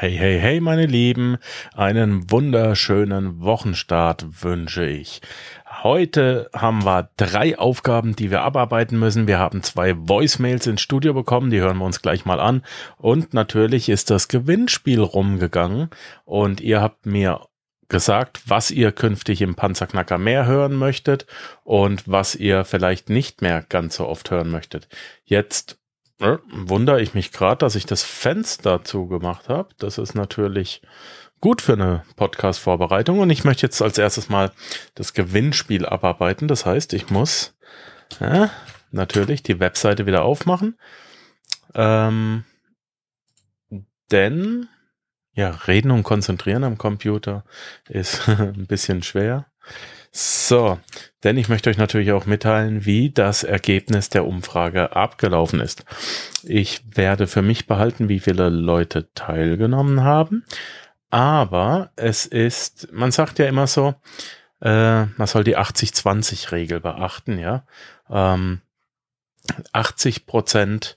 Hey, hey, hey, meine Lieben, einen wunderschönen Wochenstart wünsche ich. Heute haben wir drei Aufgaben, die wir abarbeiten müssen. Wir haben zwei Voicemails ins Studio bekommen, die hören wir uns gleich mal an. Und natürlich ist das Gewinnspiel rumgegangen und ihr habt mir gesagt, was ihr künftig im Panzerknacker mehr hören möchtet und was ihr vielleicht nicht mehr ganz so oft hören möchtet. Jetzt äh, wundere ich mich gerade, dass ich das Fenster zugemacht habe. Das ist natürlich gut für eine Podcast-Vorbereitung. Und ich möchte jetzt als erstes mal das Gewinnspiel abarbeiten. Das heißt, ich muss äh, natürlich die Webseite wieder aufmachen. Ähm, denn ja, reden und konzentrieren am Computer ist ein bisschen schwer. So, denn ich möchte euch natürlich auch mitteilen, wie das Ergebnis der Umfrage abgelaufen ist. Ich werde für mich behalten, wie viele Leute teilgenommen haben. Aber es ist, man sagt ja immer so, äh, man soll die 80-20-Regel beachten, ja. Ähm, 80 Prozent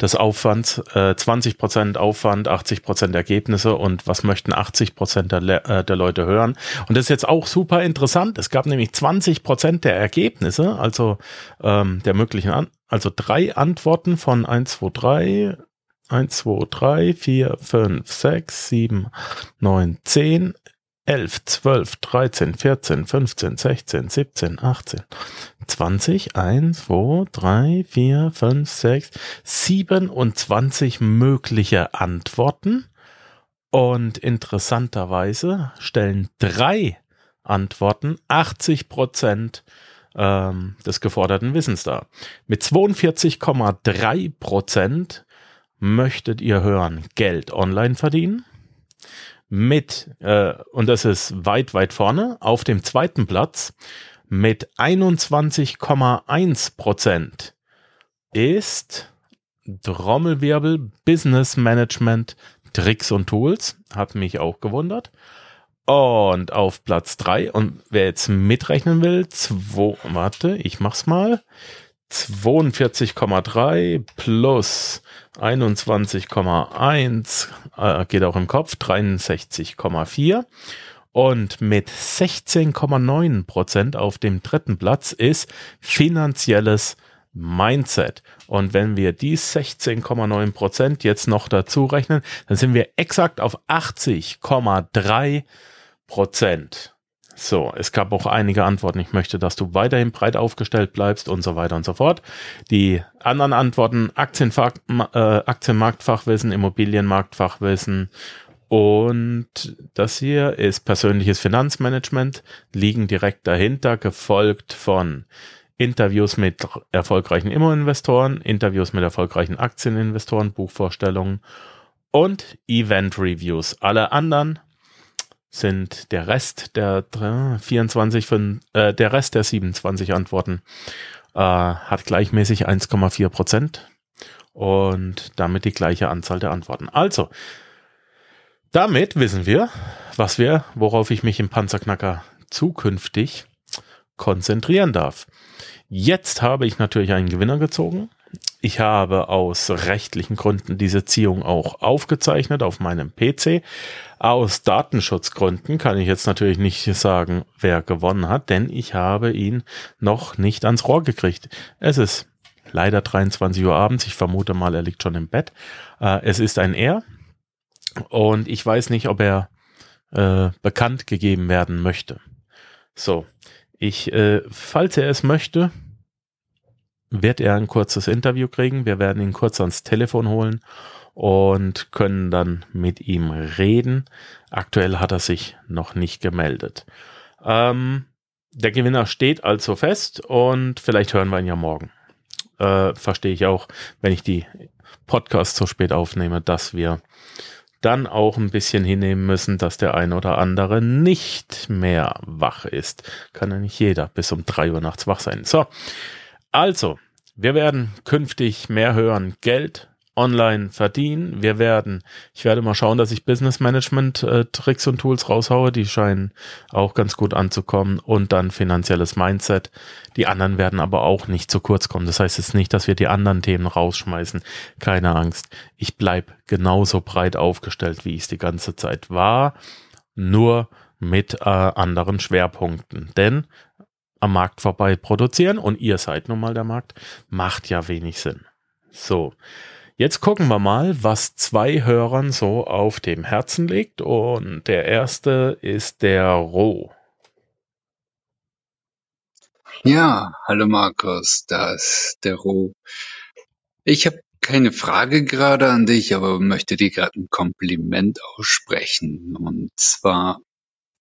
des Aufwands, äh, 20 Prozent Aufwand, 80 Prozent Ergebnisse und was möchten 80 Prozent der, äh, der Leute hören. Und das ist jetzt auch super interessant. Es gab nämlich 20 Prozent der Ergebnisse, also ähm, der möglichen, An also drei Antworten von 1, 2, 3, 1, 2, 3, 4, 5, 6, 7, 9, 10, 11, 12, 13, 14, 15, 16, 17, 18, 20, 1, 2, 3, 4, 5, 6, 27 mögliche Antworten. Und interessanterweise stellen drei Antworten 80 Prozent ähm, des geforderten Wissens dar. Mit 42,3 Prozent möchtet ihr hören Geld online verdienen mit, äh, und das ist weit, weit vorne, auf dem zweiten Platz mit 21,1 Prozent ist Trommelwirbel Business Management Tricks und Tools. Hat mich auch gewundert. Und auf Platz drei und wer jetzt mitrechnen will, zwei, warte, ich mach's mal. 42,3 plus 21,1 äh, geht auch im Kopf, 63,4. Und mit 16,9 Prozent auf dem dritten Platz ist finanzielles Mindset. Und wenn wir die 16,9 Prozent jetzt noch dazu rechnen, dann sind wir exakt auf 80,3 Prozent. So, es gab auch einige Antworten. Ich möchte, dass du weiterhin breit aufgestellt bleibst und so weiter und so fort. Die anderen Antworten, Aktienfach, äh, Aktienmarktfachwissen, Immobilienmarktfachwissen und das hier ist persönliches Finanzmanagement, liegen direkt dahinter, gefolgt von Interviews mit erfolgreichen Immo-Investoren, Interviews mit erfolgreichen Aktieninvestoren, Buchvorstellungen und Event-Reviews. Alle anderen sind der Rest der 24 von, äh, der Rest der 27 Antworten äh, hat gleichmäßig 1,4 Prozent und damit die gleiche Anzahl der Antworten. Also, damit wissen wir, was wir, worauf ich mich im Panzerknacker zukünftig konzentrieren darf. Jetzt habe ich natürlich einen Gewinner gezogen. Ich habe aus rechtlichen Gründen diese Ziehung auch aufgezeichnet auf meinem PC. Aus Datenschutzgründen kann ich jetzt natürlich nicht sagen, wer gewonnen hat, denn ich habe ihn noch nicht ans Rohr gekriegt. Es ist leider 23 Uhr abends. Ich vermute mal, er liegt schon im Bett. Äh, es ist ein Er und ich weiß nicht, ob er äh, bekannt gegeben werden möchte. So, ich, äh, falls er es möchte, wird er ein kurzes Interview kriegen. Wir werden ihn kurz ans Telefon holen und können dann mit ihm reden. Aktuell hat er sich noch nicht gemeldet. Ähm, der Gewinner steht also fest und vielleicht hören wir ihn ja morgen. Äh, verstehe ich auch, wenn ich die Podcasts so spät aufnehme, dass wir dann auch ein bisschen hinnehmen müssen, dass der ein oder andere nicht mehr wach ist. Kann ja nicht jeder bis um drei Uhr nachts wach sein. So, also, wir werden künftig mehr hören Geld online verdienen. Wir werden, ich werde mal schauen, dass ich Business Management äh, Tricks und Tools raushaue, die scheinen auch ganz gut anzukommen und dann finanzielles Mindset. Die anderen werden aber auch nicht zu kurz kommen. Das heißt jetzt nicht, dass wir die anderen Themen rausschmeißen. Keine Angst. Ich bleib genauso breit aufgestellt, wie ich es die ganze Zeit war, nur mit äh, anderen Schwerpunkten. Denn am Markt vorbei produzieren und ihr seid nun mal der Markt, macht ja wenig Sinn. So, Jetzt gucken wir mal, was zwei Hörern so auf dem Herzen liegt. Und der erste ist der Ro. Ja, hallo Markus, da ist der Ro. Ich habe keine Frage gerade an dich, aber möchte dir gerade ein Kompliment aussprechen. Und zwar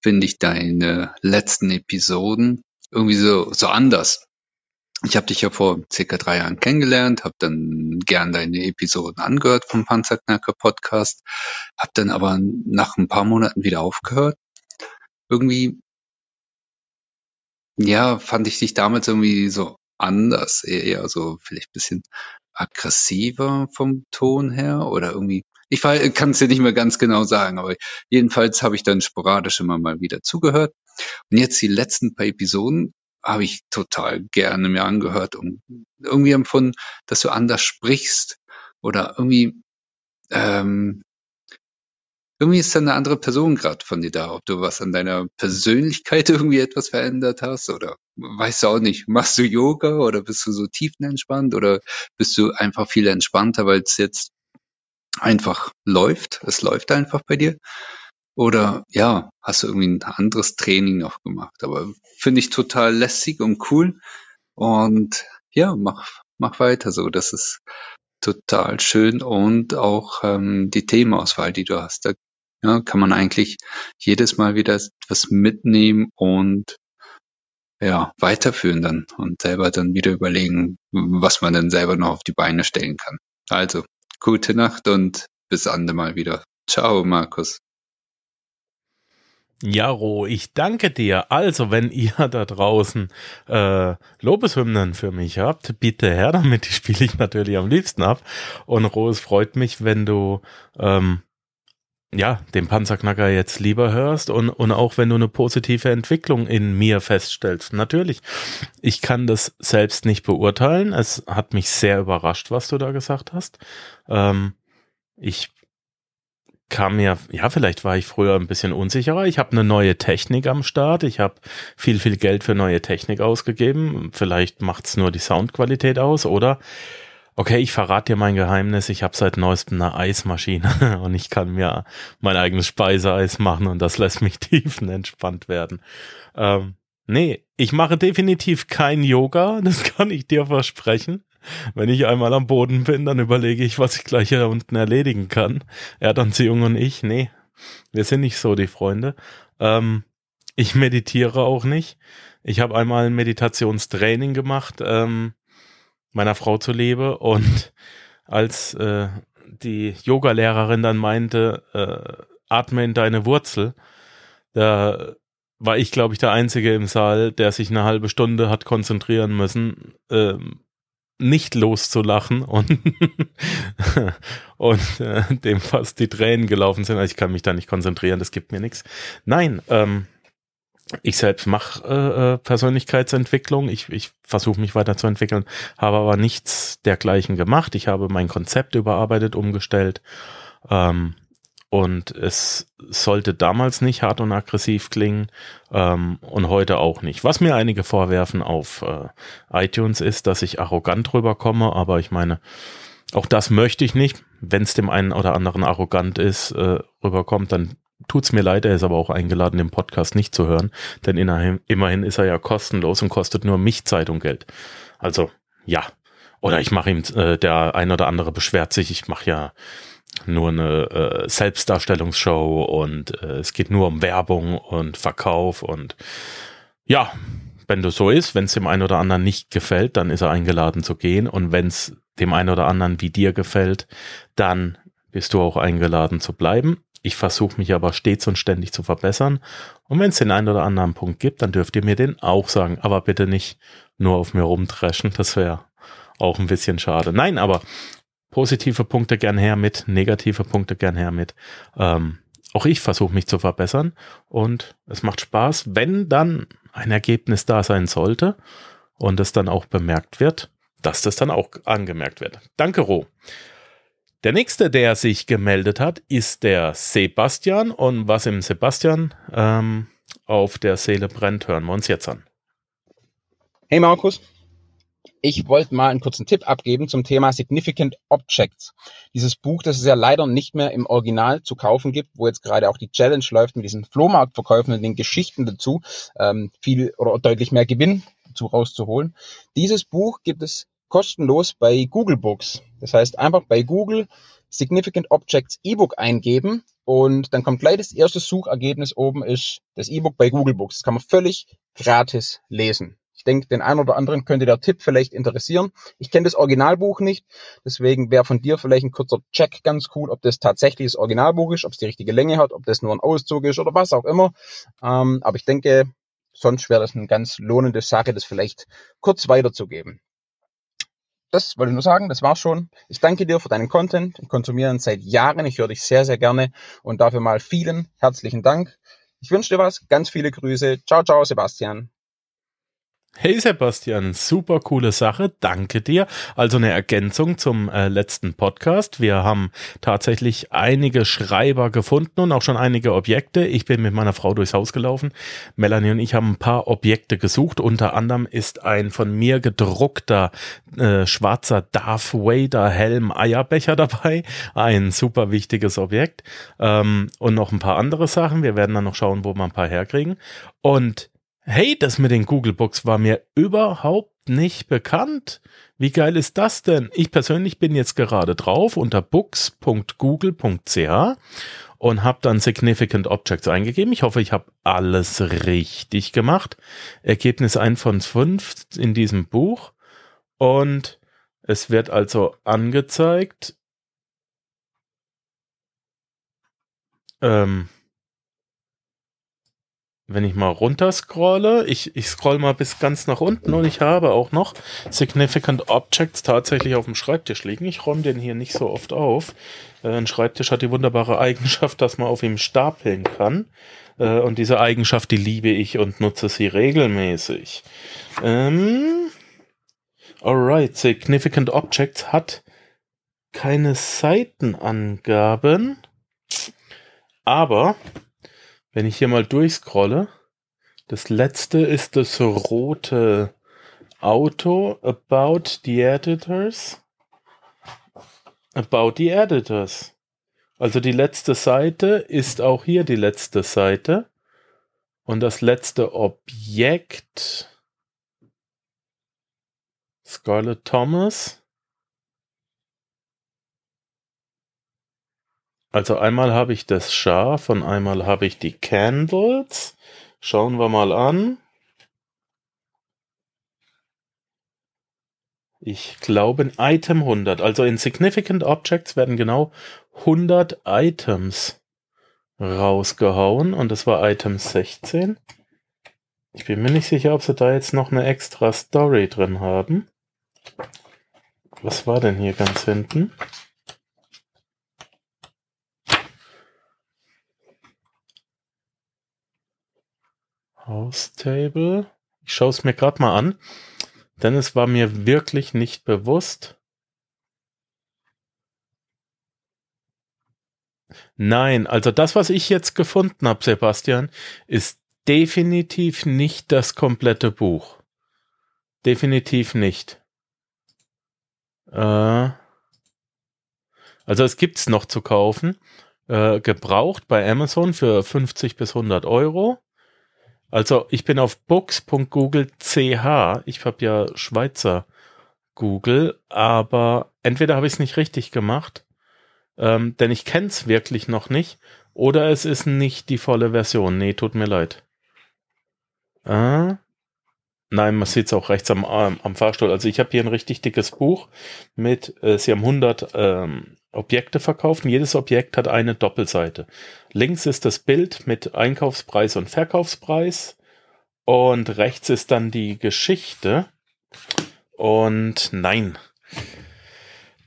finde ich deine letzten Episoden irgendwie so, so anders ich habe dich ja vor circa drei Jahren kennengelernt, habe dann gern deine Episoden angehört vom Panzerknacker Podcast, habe dann aber nach ein paar Monaten wieder aufgehört. Irgendwie, ja, fand ich dich damals irgendwie so anders, eher so vielleicht bisschen aggressiver vom Ton her oder irgendwie, ich kann es dir nicht mehr ganz genau sagen, aber jedenfalls habe ich dann sporadisch immer mal wieder zugehört. Und jetzt die letzten paar Episoden habe ich total gerne mir angehört und irgendwie empfunden, dass du anders sprichst oder irgendwie ähm, irgendwie ist da eine andere Person gerade von dir da, ob du was an deiner Persönlichkeit irgendwie etwas verändert hast oder weißt du auch nicht, machst du Yoga oder bist du so tiefenentspannt oder bist du einfach viel entspannter, weil es jetzt einfach läuft, es läuft einfach bei dir oder ja, hast du irgendwie ein anderes Training noch gemacht? Aber finde ich total lässig und cool. Und ja, mach, mach weiter so. Das ist total schön. Und auch ähm, die Themenauswahl, die du hast, da ja, kann man eigentlich jedes Mal wieder was mitnehmen und ja, weiterführen dann und selber dann wieder überlegen, was man dann selber noch auf die Beine stellen kann. Also, gute Nacht und bis andermal wieder. Ciao, Markus. Jaro, ich danke dir. Also, wenn ihr da draußen äh, Lobeshymnen für mich habt, bitte her damit, die spiele ich natürlich am liebsten ab. Und Ro, freut mich, wenn du ähm, ja, den Panzerknacker jetzt lieber hörst und, und auch wenn du eine positive Entwicklung in mir feststellst. Natürlich, ich kann das selbst nicht beurteilen. Es hat mich sehr überrascht, was du da gesagt hast. Ähm, ich kam mir, ja, vielleicht war ich früher ein bisschen unsicherer. Ich habe eine neue Technik am Start. Ich habe viel, viel Geld für neue Technik ausgegeben. Vielleicht macht's nur die Soundqualität aus oder okay, ich verrate dir mein Geheimnis. Ich habe seit neuestem eine Eismaschine und ich kann mir mein eigenes Speiseeis machen und das lässt mich tiefenentspannt werden. Ähm, nee, ich mache definitiv kein Yoga. Das kann ich dir versprechen. Wenn ich einmal am Boden bin, dann überlege ich, was ich gleich hier unten erledigen kann. Erdanziehung und ich, nee, wir sind nicht so die Freunde. Ähm, ich meditiere auch nicht. Ich habe einmal ein Meditationstraining gemacht, ähm, meiner Frau zuliebe und als äh, die Yogalehrerin dann meinte, äh, atme in deine Wurzel, da war ich, glaube ich, der Einzige im Saal, der sich eine halbe Stunde hat konzentrieren müssen, ähm, nicht loszulachen und, und äh, dem fast die Tränen gelaufen sind. Also ich kann mich da nicht konzentrieren, das gibt mir nichts. Nein, ähm, ich selbst mache äh, äh, Persönlichkeitsentwicklung. Ich, ich versuche mich weiterzuentwickeln, habe aber nichts dergleichen gemacht. Ich habe mein Konzept überarbeitet, umgestellt. Ähm, und es sollte damals nicht hart und aggressiv klingen ähm, und heute auch nicht. Was mir einige vorwerfen auf äh, iTunes ist, dass ich arrogant rüberkomme, aber ich meine, auch das möchte ich nicht. Wenn es dem einen oder anderen arrogant ist, äh, rüberkommt, dann tut's mir leid, er ist aber auch eingeladen, den Podcast nicht zu hören, denn immerhin ist er ja kostenlos und kostet nur mich Zeit und Geld. Also ja. Oder ich mache ihm, äh, der ein oder andere beschwert sich, ich mache ja nur eine äh, Selbstdarstellungsshow und äh, es geht nur um Werbung und Verkauf und ja, wenn das so ist, wenn es dem einen oder anderen nicht gefällt, dann ist er eingeladen zu gehen und wenn es dem einen oder anderen wie dir gefällt, dann bist du auch eingeladen zu bleiben. Ich versuche mich aber stets und ständig zu verbessern. Und wenn es den einen oder anderen Punkt gibt, dann dürft ihr mir den auch sagen. Aber bitte nicht nur auf mir rumdreschen. Das wäre auch ein bisschen schade. Nein, aber positive Punkte gern her mit, negative Punkte gern her mit. Ähm, auch ich versuche mich zu verbessern und es macht Spaß, wenn dann ein Ergebnis da sein sollte und es dann auch bemerkt wird, dass das dann auch angemerkt wird. Danke, Ro. Der nächste, der sich gemeldet hat, ist der Sebastian. Und was im Sebastian ähm, auf der Seele brennt, hören wir uns jetzt an. Hey Markus, ich wollte mal einen kurzen Tipp abgeben zum Thema Significant Objects. Dieses Buch, das es ja leider nicht mehr im Original zu kaufen gibt, wo jetzt gerade auch die Challenge läuft mit diesen Flohmarktverkäufen und den Geschichten dazu, ähm, viel oder deutlich mehr Gewinn zu rauszuholen. Dieses Buch gibt es kostenlos bei Google Books. Das heißt, einfach bei Google Significant Objects E-Book eingeben und dann kommt gleich das erste Suchergebnis oben ist das E-Book bei Google Books. Das kann man völlig gratis lesen. Ich denke, den einen oder anderen könnte der Tipp vielleicht interessieren. Ich kenne das Originalbuch nicht, deswegen wäre von dir vielleicht ein kurzer Check ganz cool, ob das tatsächlich das Originalbuch ist, ob es die richtige Länge hat, ob das nur ein Auszug ist oder was auch immer. Ähm, aber ich denke, sonst wäre das eine ganz lohnende Sache, das vielleicht kurz weiterzugeben das wollte ich nur sagen, das war's schon. Ich danke dir für deinen Content. Ich konsumiere ihn seit Jahren. Ich höre dich sehr, sehr gerne und dafür mal vielen herzlichen Dank. Ich wünsche dir was. Ganz viele Grüße. Ciao, ciao, Sebastian. Hey Sebastian, super coole Sache, danke dir. Also eine Ergänzung zum äh, letzten Podcast. Wir haben tatsächlich einige Schreiber gefunden und auch schon einige Objekte. Ich bin mit meiner Frau durchs Haus gelaufen. Melanie und ich haben ein paar Objekte gesucht. Unter anderem ist ein von mir gedruckter äh, schwarzer Darth Vader Helm Eierbecher dabei. Ein super wichtiges Objekt. Ähm, und noch ein paar andere Sachen. Wir werden dann noch schauen, wo wir ein paar herkriegen. Und Hey, das mit den Google Books war mir überhaupt nicht bekannt. Wie geil ist das denn? Ich persönlich bin jetzt gerade drauf unter books.google.ch und habe dann Significant Objects eingegeben. Ich hoffe, ich habe alles richtig gemacht. Ergebnis 1 von 5 in diesem Buch. Und es wird also angezeigt. Ähm, wenn ich mal runter scrolle, ich, ich scroll mal bis ganz nach unten und ich habe auch noch Significant Objects tatsächlich auf dem Schreibtisch liegen. Ich räume den hier nicht so oft auf. Äh, ein Schreibtisch hat die wunderbare Eigenschaft, dass man auf ihm stapeln kann. Äh, und diese Eigenschaft, die liebe ich und nutze sie regelmäßig. Ähm, alright, Significant Objects hat keine Seitenangaben, aber wenn ich hier mal durchscrolle, das letzte ist das rote Auto About the Editors. About the Editors. Also die letzte Seite ist auch hier die letzte Seite. Und das letzte Objekt Scarlett Thomas Also einmal habe ich das Schaf und einmal habe ich die Candles. Schauen wir mal an. Ich glaube Item 100. Also in Significant Objects werden genau 100 Items rausgehauen und das war Item 16. Ich bin mir nicht sicher, ob sie da jetzt noch eine extra Story drin haben. Was war denn hier ganz hinten? House. Ich schaue es mir gerade mal an, denn es war mir wirklich nicht bewusst. Nein, also das, was ich jetzt gefunden habe, Sebastian, ist definitiv nicht das komplette Buch. Definitiv nicht. Äh, also es gibt es noch zu kaufen. Äh, gebraucht bei Amazon für 50 bis 100 Euro. Also ich bin auf books.google.ch. Ich habe ja Schweizer Google, aber entweder habe ich es nicht richtig gemacht, ähm, denn ich kenne es wirklich noch nicht, oder es ist nicht die volle Version. Nee, tut mir leid. Äh, nein, man sieht es auch rechts am, am Fahrstuhl. Also ich habe hier ein richtig dickes Buch mit, äh, sie haben 100 ähm, Objekte verkauft und jedes Objekt hat eine Doppelseite. Links ist das Bild mit Einkaufspreis und Verkaufspreis und rechts ist dann die Geschichte. Und nein,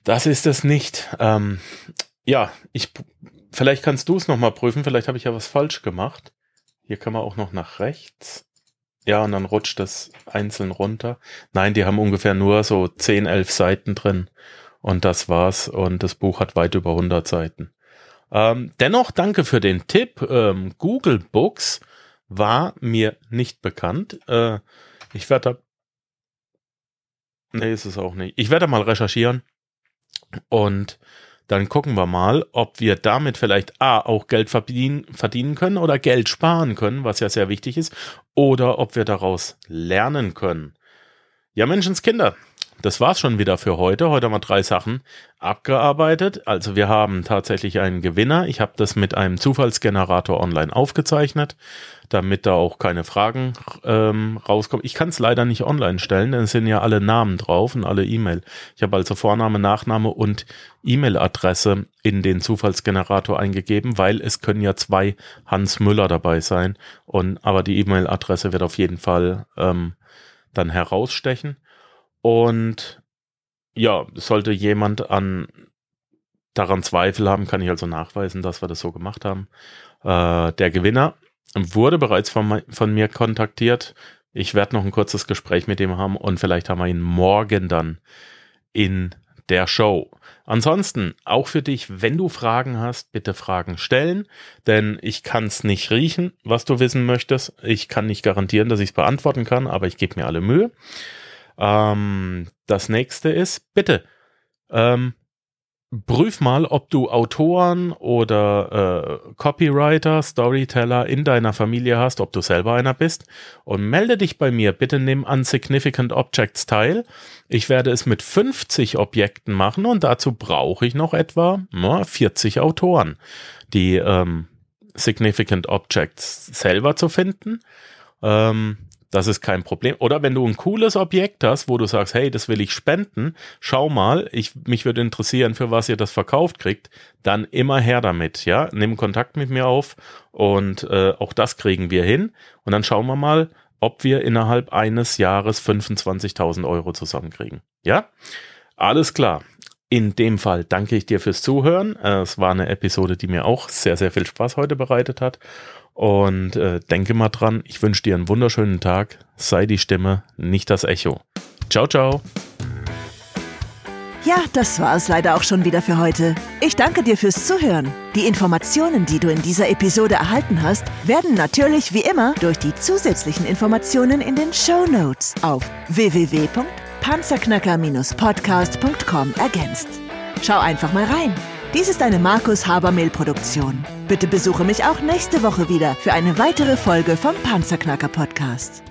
Das ist es nicht. Ähm, ja, ich, vielleicht kannst du es nochmal prüfen. Vielleicht habe ich ja was falsch gemacht. Hier kann man auch noch nach rechts. Ja, und dann rutscht das einzeln runter. Nein, die haben ungefähr nur so 10, 11 Seiten drin. Und das war's. Und das Buch hat weit über 100 Seiten. Ähm, dennoch danke für den Tipp. Ähm, Google Books war mir nicht bekannt. Äh, ich werde da. Nee, ist es auch nicht. Ich werde mal recherchieren. Und dann gucken wir mal, ob wir damit vielleicht A, auch Geld verdienen, verdienen können oder Geld sparen können, was ja sehr wichtig ist, oder ob wir daraus lernen können. Ja, Menschenskinder, das war's schon wieder für heute. Heute haben wir drei Sachen abgearbeitet. Also wir haben tatsächlich einen Gewinner. Ich habe das mit einem Zufallsgenerator online aufgezeichnet, damit da auch keine Fragen ähm, rauskommen. Ich kann es leider nicht online stellen, denn es sind ja alle Namen drauf und alle E-Mail. Ich habe also Vorname, Nachname und E-Mail-Adresse in den Zufallsgenerator eingegeben, weil es können ja zwei Hans Müller dabei sein. Und aber die E-Mail-Adresse wird auf jeden Fall ähm, dann herausstechen. Und ja, sollte jemand an daran Zweifel haben, kann ich also nachweisen, dass wir das so gemacht haben. Äh, der Gewinner wurde bereits von, von mir kontaktiert. Ich werde noch ein kurzes Gespräch mit ihm haben und vielleicht haben wir ihn morgen dann in der Show. Ansonsten, auch für dich, wenn du Fragen hast, bitte Fragen stellen, denn ich kann es nicht riechen, was du wissen möchtest. Ich kann nicht garantieren, dass ich es beantworten kann, aber ich gebe mir alle Mühe. Ähm, das nächste ist, bitte, ähm, prüf mal, ob du Autoren oder äh, Copywriter, Storyteller in deiner Familie hast, ob du selber einer bist und melde dich bei mir. Bitte nimm an Significant Objects teil. Ich werde es mit 50 Objekten machen und dazu brauche ich noch etwa na, 40 Autoren, die ähm, Significant Objects selber zu finden. Ähm, das ist kein Problem. Oder wenn du ein cooles Objekt hast, wo du sagst, hey, das will ich spenden, schau mal, ich, mich würde interessieren, für was ihr das verkauft kriegt, dann immer her damit, ja. Nimm Kontakt mit mir auf und äh, auch das kriegen wir hin. Und dann schauen wir mal, ob wir innerhalb eines Jahres 25.000 Euro zusammenkriegen. Ja? Alles klar. In dem Fall danke ich dir fürs Zuhören. Es war eine Episode, die mir auch sehr, sehr viel Spaß heute bereitet hat. Und äh, denke mal dran, ich wünsche dir einen wunderschönen Tag. Sei die Stimme, nicht das Echo. Ciao, ciao. Ja, das war es leider auch schon wieder für heute. Ich danke dir fürs Zuhören. Die Informationen, die du in dieser Episode erhalten hast, werden natürlich wie immer durch die zusätzlichen Informationen in den Show Notes auf www.panzerknacker-podcast.com ergänzt. Schau einfach mal rein. Dies ist eine Markus Habermehl Produktion. Bitte besuche mich auch nächste Woche wieder für eine weitere Folge vom Panzerknacker Podcast.